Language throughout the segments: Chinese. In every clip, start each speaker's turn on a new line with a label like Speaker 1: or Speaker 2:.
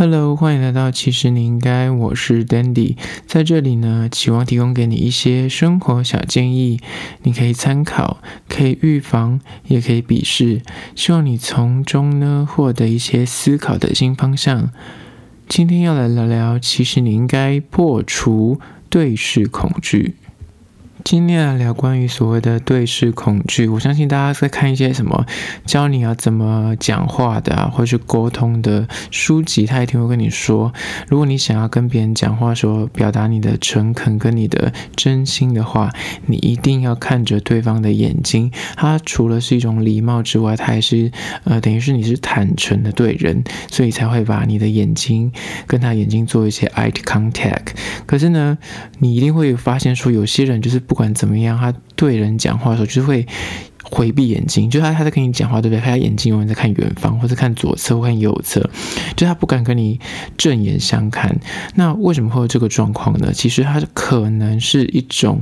Speaker 1: Hello，欢迎来到其实你应该，我是 Dandy，在这里呢，期望提供给你一些生活小建议，你可以参考，可以预防，也可以鄙视，希望你从中呢获得一些思考的新方向。今天要来聊聊，其实你应该破除对视恐惧。今天来聊关于所谓的对视恐惧，我相信大家在看一些什么教你要怎么讲话的啊，或是沟通的书籍，他一定会跟你说，如果你想要跟别人讲话说，表达你的诚恳跟你的真心的话，你一定要看着对方的眼睛。它除了是一种礼貌之外，它还是呃，等于是你是坦诚的对人，所以才会把你的眼睛跟他眼睛做一些 eye contact。可是呢，你一定会发现说，有些人就是不。管怎么样，他对人讲话的时候，就是会回避眼睛，就他他在跟你讲话，对不对？他眼睛永远在看远方，或者看左侧或看右侧，就他不敢跟你正眼相看。那为什么会有这个状况呢？其实他可能是一种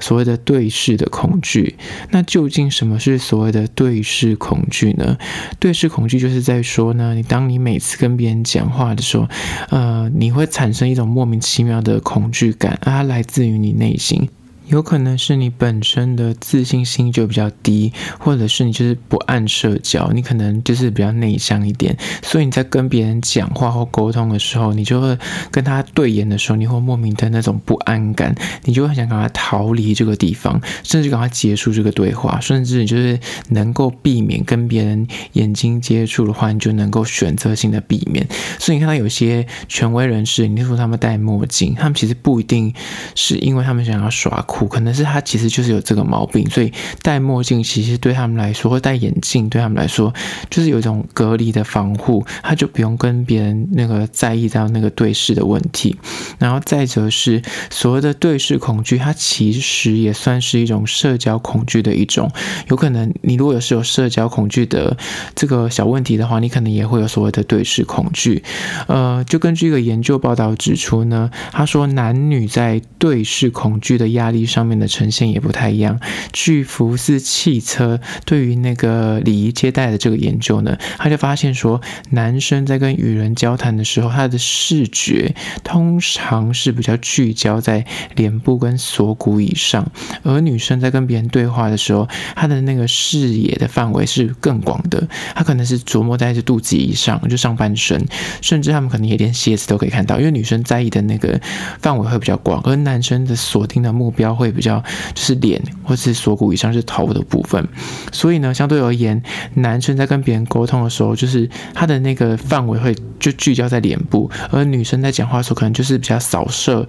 Speaker 1: 所谓的对视的恐惧。那究竟什么是所谓的对视恐惧呢？对视恐惧就是在说呢，你当你每次跟别人讲话的时候，呃，你会产生一种莫名其妙的恐惧感，而它来自于你内心。有可能是你本身的自信心就比较低，或者是你就是不按社交，你可能就是比较内向一点，所以你在跟别人讲话或沟通的时候，你就会跟他对眼的时候，你会莫名的那种不安感，你就会很想赶快逃离这个地方，甚至赶快结束这个对话，甚至你就是能够避免跟别人眼睛接触的话，你就能够选择性的避免。所以你看到有些权威人士，你说他们戴墨镜，他们其实不一定是因为他们想要耍酷。可能是他其实就是有这个毛病，所以戴墨镜其实对他们来说，或戴眼镜对他们来说，就是有一种隔离的防护，他就不用跟别人那个在意到那个对视的问题。然后再者是所谓的对视恐惧，它其实也算是一种社交恐惧的一种。有可能你如果有是有社交恐惧的这个小问题的话，你可能也会有所谓的对视恐惧。呃，就根据一个研究报道指出呢，他说男女在对视恐惧的压力。上面的呈现也不太一样。据福斯汽车对于那个礼仪接待的这个研究呢，他就发现说，男生在跟与人交谈的时候，他的视觉通常是比较聚焦在脸部跟锁骨以上，而女生在跟别人对话的时候，她的那个视野的范围是更广的，她可能是琢磨在这肚子以上，就上半身，甚至他们可能也连鞋子都可以看到，因为女生在意的那个范围会比较广，而男生的锁定的目标。会比较就是脸或是锁骨以上是头的部分，所以呢，相对而言，男生在跟别人沟通的时候，就是他的那个范围会就聚焦在脸部，而女生在讲话的时候，可能就是比较扫射。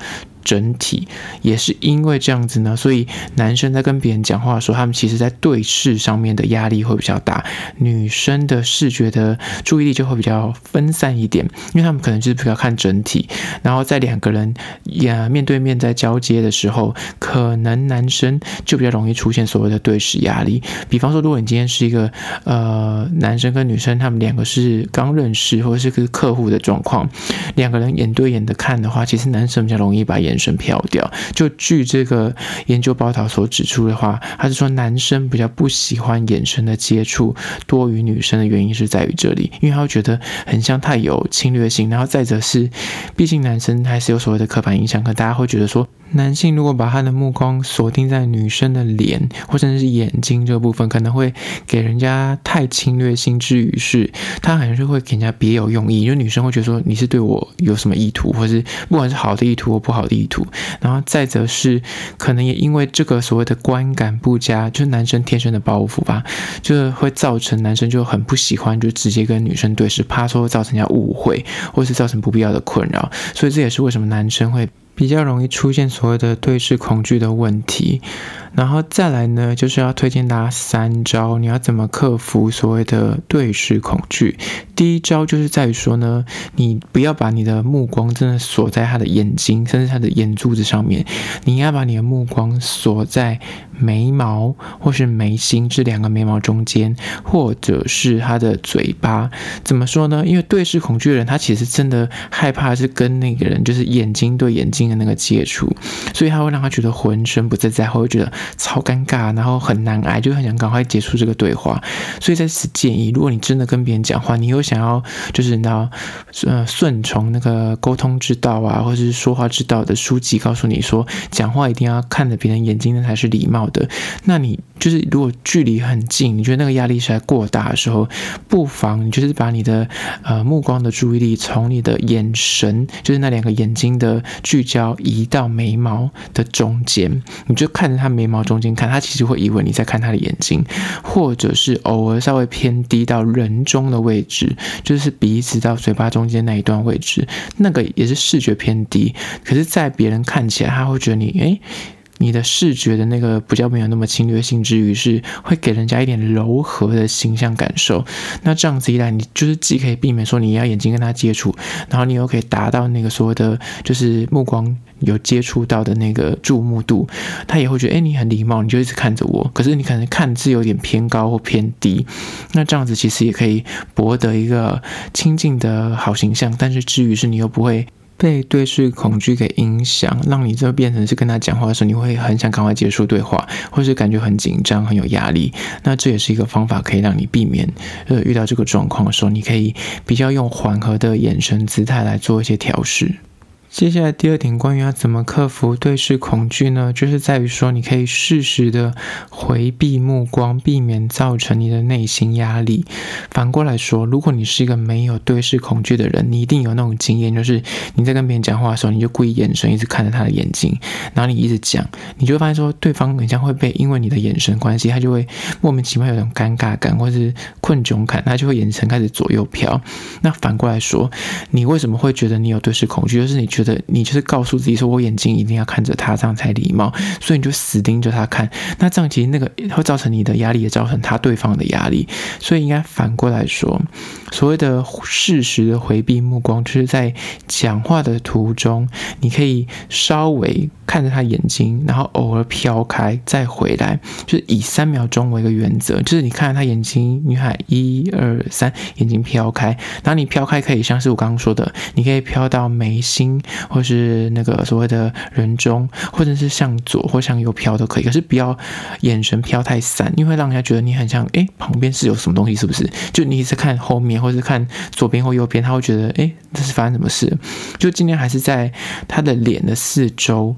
Speaker 1: 整体也是因为这样子呢，所以男生在跟别人讲话的时候，他们其实在对视上面的压力会比较大，女生的视觉的注意力就会比较分散一点，因为他们可能就是比较看整体，然后在两个人呀面对面在交接的时候，可能男生就比较容易出现所谓的对视压力。比方说，如果你今天是一个呃男生跟女生，他们两个是刚认识或者是个客户的状况，两个人眼对眼的看的话，其实男生比较容易把眼。女生飘掉。就据这个研究报道所指出的话，他是说男生比较不喜欢眼神的接触多于女生的原因是在于这里，因为他会觉得很像太有侵略性。然后再者是，毕竟男生还是有所谓的刻板印象，可大家会觉得说。男性如果把他的目光锁定在女生的脸或者是眼睛这个部分，可能会给人家太侵略性之余是，他好像是会给人家别有用意，因为女生会觉得说你是对我有什么意图，或是不管是好的意图或不好的意图。然后再则是，可能也因为这个所谓的观感不佳，就是男生天生的包袱吧，就会造成男生就很不喜欢就直接跟女生对视，怕说会造成人家误会，或是造成不必要的困扰。所以这也是为什么男生会。比较容易出现所谓的对视恐惧的问题，然后再来呢，就是要推荐大家三招，你要怎么克服所谓的对视恐惧？第一招就是在于说呢，你不要把你的目光真的锁在他的眼睛，甚至他的眼珠子上面，你应该把你的目光锁在眉毛或是眉心这两个眉毛中间，或者是他的嘴巴。怎么说呢？因为对视恐惧的人，他其实真的害怕是跟那个人就是眼睛对眼睛。的那个接触，所以他会让他觉得浑身不自在，会觉得超尴尬，然后很难挨，就很想赶快结束这个对话。所以在此建议，如果你真的跟别人讲话，你有想要就是你要呃顺从那个沟通之道啊，或者是说话之道的书籍告诉你说，讲话一定要看着别人眼睛，那才是礼貌的。那你就是如果距离很近，你觉得那个压力实在过大的时候，不妨你就是把你的呃目光的注意力从你的眼神，就是那两个眼睛的聚焦移到眉毛的中间，你就看着他眉毛中间看，他其实会以为你在看他的眼睛，或者是偶尔稍微偏低到人中的位置，就是鼻子到嘴巴中间那一段位置，那个也是视觉偏低，可是，在别人看起来，他会觉得你诶。你的视觉的那个比较没有那么侵略性之余，是会给人家一点柔和的形象感受。那这样子一来，你就是既可以避免说你要眼睛跟他接触，然后你又可以达到那个所谓的就是目光有接触到的那个注目度，他也会觉得哎，你很礼貌，你就一直看着我。可是你可能看是有点偏高或偏低，那这样子其实也可以博得一个亲近的好形象，但是至于是你又不会。被对视恐惧给影响，让你就变成是跟他讲话的时候，你会很想赶快结束对话，或是感觉很紧张、很有压力。那这也是一个方法，可以让你避免呃遇到这个状况的时候，你可以比较用缓和的眼神姿态来做一些调试。接下来第二点，关于要怎么克服对视恐惧呢？就是在于说，你可以适时的回避目光，避免造成你的内心压力。反过来说，如果你是一个没有对视恐惧的人，你一定有那种经验，就是你在跟别人讲话的时候，你就故意眼神一直看着他的眼睛，然后你一直讲，你就会发现说，对方很像会被因为你的眼神关系，他就会莫名其妙有种尴尬感，或是困窘感，他就会眼神开始左右飘。那反过来说，你为什么会觉得你有对视恐惧？就是你觉得。你就是告诉自己说，我眼睛一定要看着他，这样才礼貌。所以你就死盯着他看，那这样其实那个会造成你的压力，也造成他对方的压力。所以应该反过来说，所谓的适时的回避目光，就是在讲话的途中，你可以稍微看着他眼睛，然后偶尔飘开再回来，就是以三秒钟为一个原则。就是你看着他眼睛，女孩一二三，眼睛飘开，然后你飘开可以像是我刚刚说的，你可以飘到眉心。或是那个所谓的人中，或者是向左或向右飘都可以，可是不要眼神飘太散，因为让人家觉得你很像，诶，旁边是有什么东西，是不是？就你一直看后面，或是看左边或右边，他会觉得，诶，这是发生什么事？就尽量还是在他的脸的四周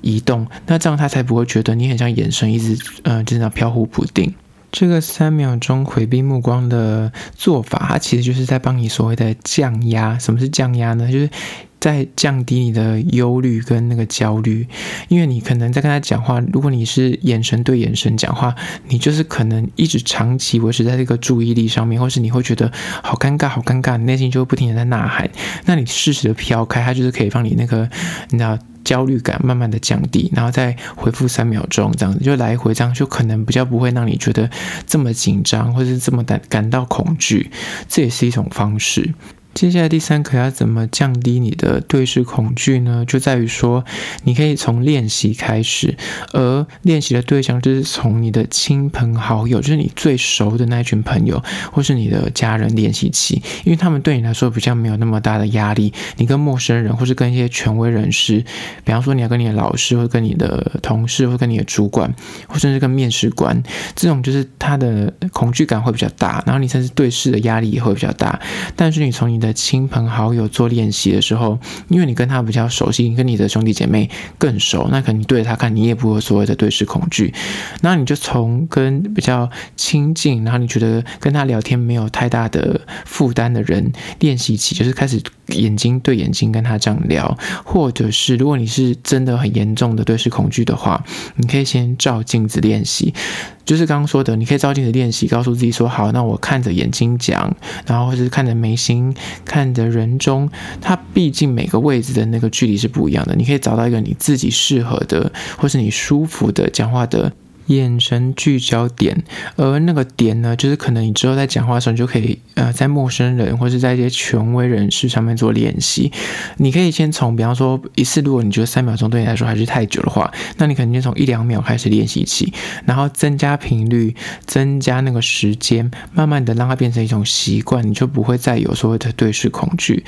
Speaker 1: 移动，那这样他才不会觉得你很像眼神一直，呃，就是那飘忽不定。这个三秒钟回避目光的做法，它其实就是在帮你所谓的降压。什么是降压呢？就是在降低你的忧虑跟那个焦虑，因为你可能在跟他讲话，如果你是眼神对眼神讲话，你就是可能一直长期维持在这个注意力上面，或是你会觉得好尴尬，好尴尬，你内心就会不停的在呐喊。那你适时的飘开，它就是可以让你那个，你知道，焦虑感慢慢的降低，然后再回复三秒钟，这样子就来回这样，就可能比较不会让你觉得这么紧张，或是这么感感到恐惧，这也是一种方式。接下来第三课要怎么降低你的对视恐惧呢？就在于说，你可以从练习开始，而练习的对象就是从你的亲朋好友，就是你最熟的那一群朋友，或是你的家人练习起，因为他们对你来说比较没有那么大的压力。你跟陌生人，或是跟一些权威人士，比方说你要跟你的老师，或跟你的同事，或跟你的主管，或甚至跟面试官，这种就是他的恐惧感会比较大，然后你甚至对视的压力也会比较大。但是你从你的亲朋好友做练习的时候，因为你跟他比较熟悉，你跟你的兄弟姐妹更熟，那可能你对着他看，你也不会所谓的对视恐惧。那你就从跟比较亲近，然后你觉得跟他聊天没有太大的负担的人练习起，就是开始眼睛对眼睛跟他这样聊，或者是如果你是真的很严重的对视恐惧的话，你可以先照镜子练习。就是刚刚说的，你可以照镜子练习，告诉自己说：“好，那我看着眼睛讲，然后或者是看着眉心，看着人中，它毕竟每个位置的那个距离是不一样的。你可以找到一个你自己适合的，或是你舒服的讲话的眼神聚焦点，而那个点呢，就是可能你之后在讲话的时候，你就可以呃，在陌生人或是在一些权威人士上面做练习。你可以先从，比方说一次，如果你觉得三秒钟对你来说还是太久的话，那你可能就从一两秒开始练习起，然后增加频率，增加那个时间，慢慢的让它变成一种习惯，你就不会再有所谓的对视恐惧。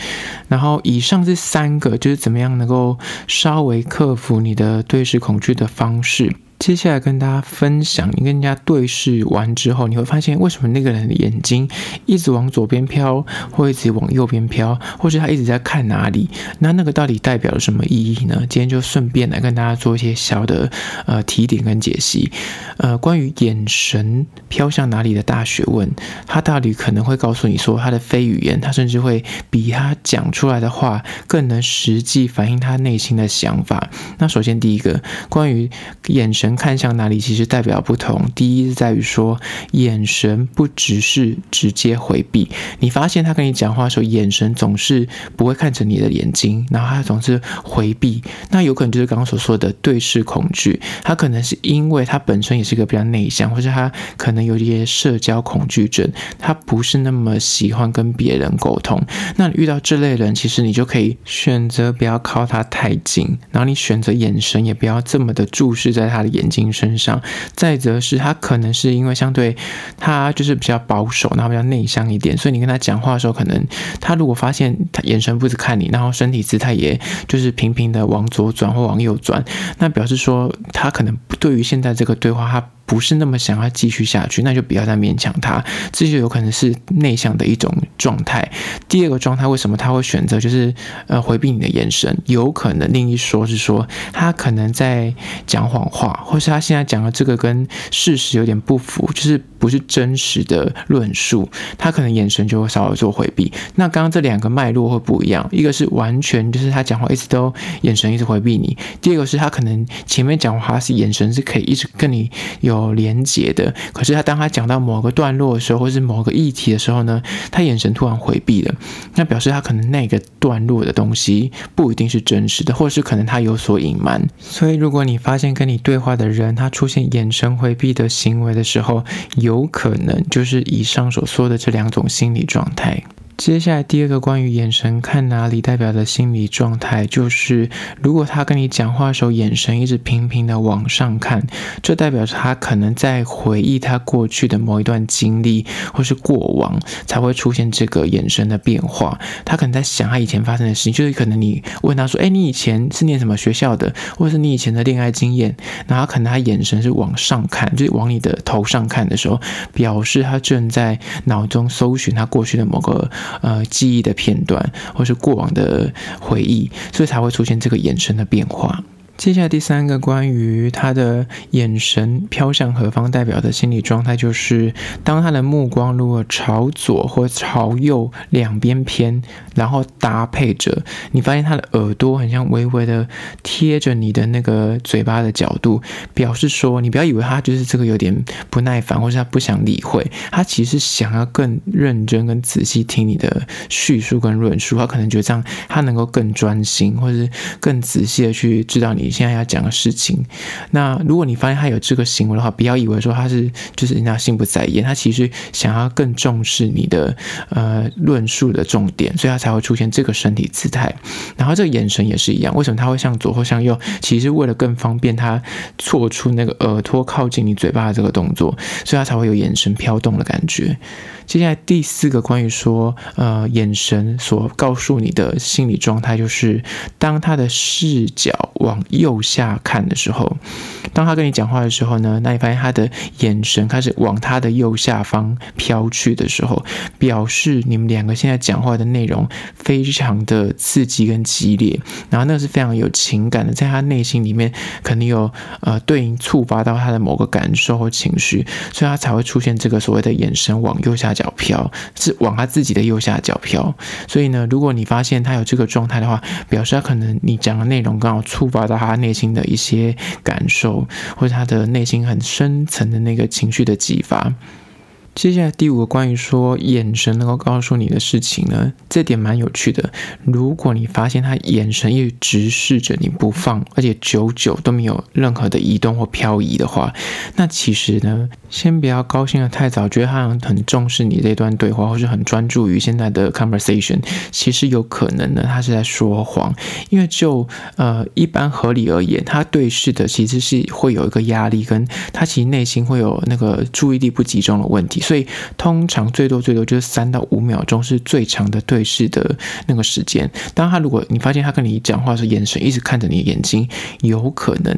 Speaker 1: 然后以上这三个，就是怎么样能够稍微克服你的对视恐惧的方式。接下来跟大家分享，你跟人家对视完之后，你会发现为什么那个人的眼睛一直往左边飘，或一直往右边飘，或是他一直在看哪里？那那个到底代表了什么意义呢？今天就顺便来跟大家做一些小的呃提点跟解析。呃，关于眼神飘向哪里的大学问，他到底可能会告诉你说他的非语言，他甚至会比他讲出来的话更能实际反映他内心的想法。那首先第一个，关于眼神。看向哪里，其实代表不同。第一是在于说，眼神不只是直接回避。你发现他跟你讲话的时候，眼神总是不会看着你的眼睛，然后他总是回避。那有可能就是刚刚所说的对视恐惧。他可能是因为他本身也是一个比较内向，或者他可能有一些社交恐惧症，他不是那么喜欢跟别人沟通。那你遇到这类人，其实你就可以选择不要靠他太近，然后你选择眼神也不要这么的注视在他的眼。眼睛身上，再则是他可能是因为相对他就是比较保守，然后比较内向一点，所以你跟他讲话的时候，可能他如果发现他眼神不是看你，然后身体姿态也就是频频的往左转或往右转，那表示说他可能对于现在这个对话他。不是那么想要继续下去，那就不要再勉强他。这就有可能是内向的一种状态。第二个状态，为什么他会选择就是呃回避你的眼神？有可能另一说是说他可能在讲谎话，或是他现在讲的这个跟事实有点不符，就是不是真实的论述，他可能眼神就会稍微做回避。那刚刚这两个脉络会不一样，一个是完全就是他讲话一直都眼神一直回避你，第二个是他可能前面讲话是眼神是可以一直跟你有。连接的，可是他当他讲到某个段落的时候，或是某个议题的时候呢，他眼神突然回避了，那表示他可能那个段落的东西不一定是真实的，或是可能他有所隐瞒。所以，如果你发现跟你对话的人他出现眼神回避的行为的时候，有有可能就是以上所说的这两种心理状态。接下来第二个关于眼神看哪里代表的心理状态，就是如果他跟你讲话的时候，眼神一直频频的往上看，这代表他可能在回忆他过去的某一段经历，或是过往才会出现这个眼神的变化。他可能在想他以前发生的事情，就是可能你问他说：“哎，你以前是念什么学校的？或是你以前的恋爱经验？”然后可能他眼神是往上看，就是往你的头上看的时候，表示他正在脑中搜寻他过去的某个。呃，记忆的片段，或是过往的回忆，所以才会出现这个眼神的变化。接下来第三个关于他的眼神飘向何方代表的心理状态，就是当他的目光如果朝左或朝右两边偏，然后搭配着你发现他的耳朵很像微微的贴着你的那个嘴巴的角度，表示说你不要以为他就是这个有点不耐烦，或是他不想理会，他其实想要更认真、跟仔细听你的叙述跟论述，他可能觉得这样他能够更专心，或是更仔细的去知道你。你现在要讲的事情，那如果你发现他有这个行为的话，不要以为说他是就是人家心不在焉，他其实想要更重视你的呃论述的重点，所以他才会出现这个身体姿态。然后这个眼神也是一样，为什么他会向左或向右？其实为了更方便他做出那个耳朵靠近你嘴巴的这个动作，所以他才会有眼神飘动的感觉。接下来第四个关于说，呃，眼神所告诉你的心理状态，就是当他的视角往右下看的时候，当他跟你讲话的时候呢，那你发现他的眼神开始往他的右下方飘去的时候，表示你们两个现在讲话的内容非常的刺激跟激烈，然后那是非常有情感的，在他内心里面肯定有呃对应触发到他的某个感受或情绪，所以他才会出现这个所谓的眼神往右下角飘，是往他自己的右下角飘。所以呢，如果你发现他有这个状态的话，表示他可能你讲的内容刚好触发到他内心的一些感受，或者他的内心很深层的那个情绪的激发。接下来第五个关于说眼神能够告诉你的事情呢，这点蛮有趣的。如果你发现他眼神一直直视着你不放，而且久久都没有任何的移动或漂移的话，那其实呢，先不要高兴的太早，觉得他好像很重视你这段对话，或是很专注于现在的 conversation。其实有可能呢，他是在说谎，因为就呃一般合理而言，他对视的其实是会有一个压力，跟他其实内心会有那个注意力不集中的问题。所以通常最多最多就是三到五秒钟是最长的对视的那个时间。当他如果你发现他跟你讲话的时候，眼神一直看着你的眼睛，有可能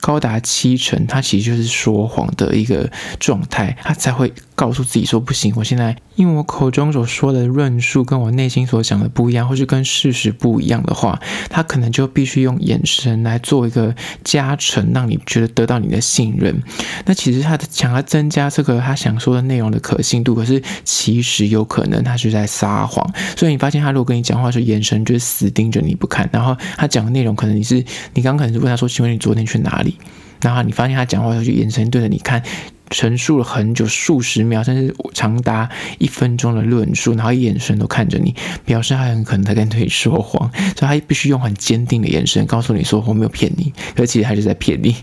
Speaker 1: 高达七成他其实就是说谎的一个状态，他才会告诉自己说不行，我现在因为我口中所说的论述跟我内心所想的不一样，或是跟事实不一样的话，他可能就必须用眼神来做一个加成，让你觉得得到你的信任。那其实他想要增加这个他想说的内容。的可信度，可是其实有可能他是在撒谎，所以你发现他如果跟你讲话的时候，眼神就是死盯着你不看，然后他讲的内容可能你是你刚可能是问他说，请问你昨天去哪里？然后你发现他讲话的时候就眼神对着你看。陈述了很久，数十秒，甚至长达一分钟的论述，然后眼神都看着你，表示他很可能在跟你说谎，所以他必须用很坚定的眼神告诉你说我没有骗你，可其实还是在骗你。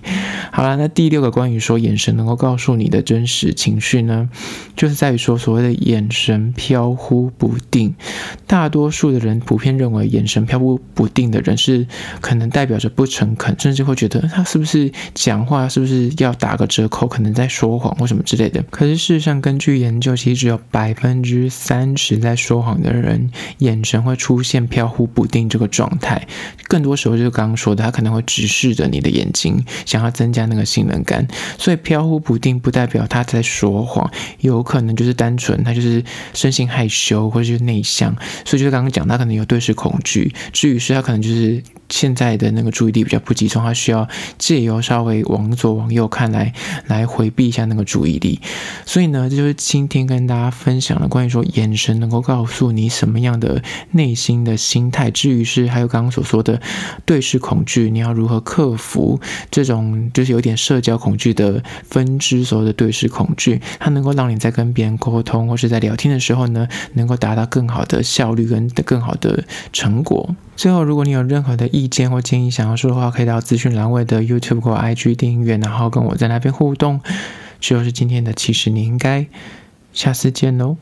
Speaker 1: 好了，那第六个关于说眼神能够告诉你的真实情绪呢，就是在于说所谓的眼神飘忽不定。大多数的人普遍认为眼神飘忽不定的人是可能代表着不诚恳，甚至会觉得他是不是讲话是不是要打个折扣，可能在说。说谎或什么之类的，可是事实上，根据研究，其实只有百分之三十在说谎的人，眼神会出现飘忽不定这个状态。更多时候就是刚刚说的，他可能会直视着你的眼睛，想要增加那个信任感。所以飘忽不定不代表他在说谎，有可能就是单纯他就是生性害羞或者是内向。所以就是刚刚讲，他可能有对视恐惧。至于是他可能就是。现在的那个注意力比较不集中，他需要借由稍微往左往右看来，来回避一下那个注意力。所以呢，这就是今天跟大家分享的关于说眼神能够告诉你什么样的内心的心态。至于是还有刚刚所说的对视恐惧，你要如何克服这种就是有点社交恐惧的分支所谓的对视恐惧，它能够让你在跟别人沟通或是在聊天的时候呢，能够达到更好的效率跟更好的成果。最后，如果你有任何的意见或建议想要说的话，可以到资讯栏位的 YouTube 或 IG 订阅，然后跟我在那边互动。这就是今天的，其实你应该下次见喽。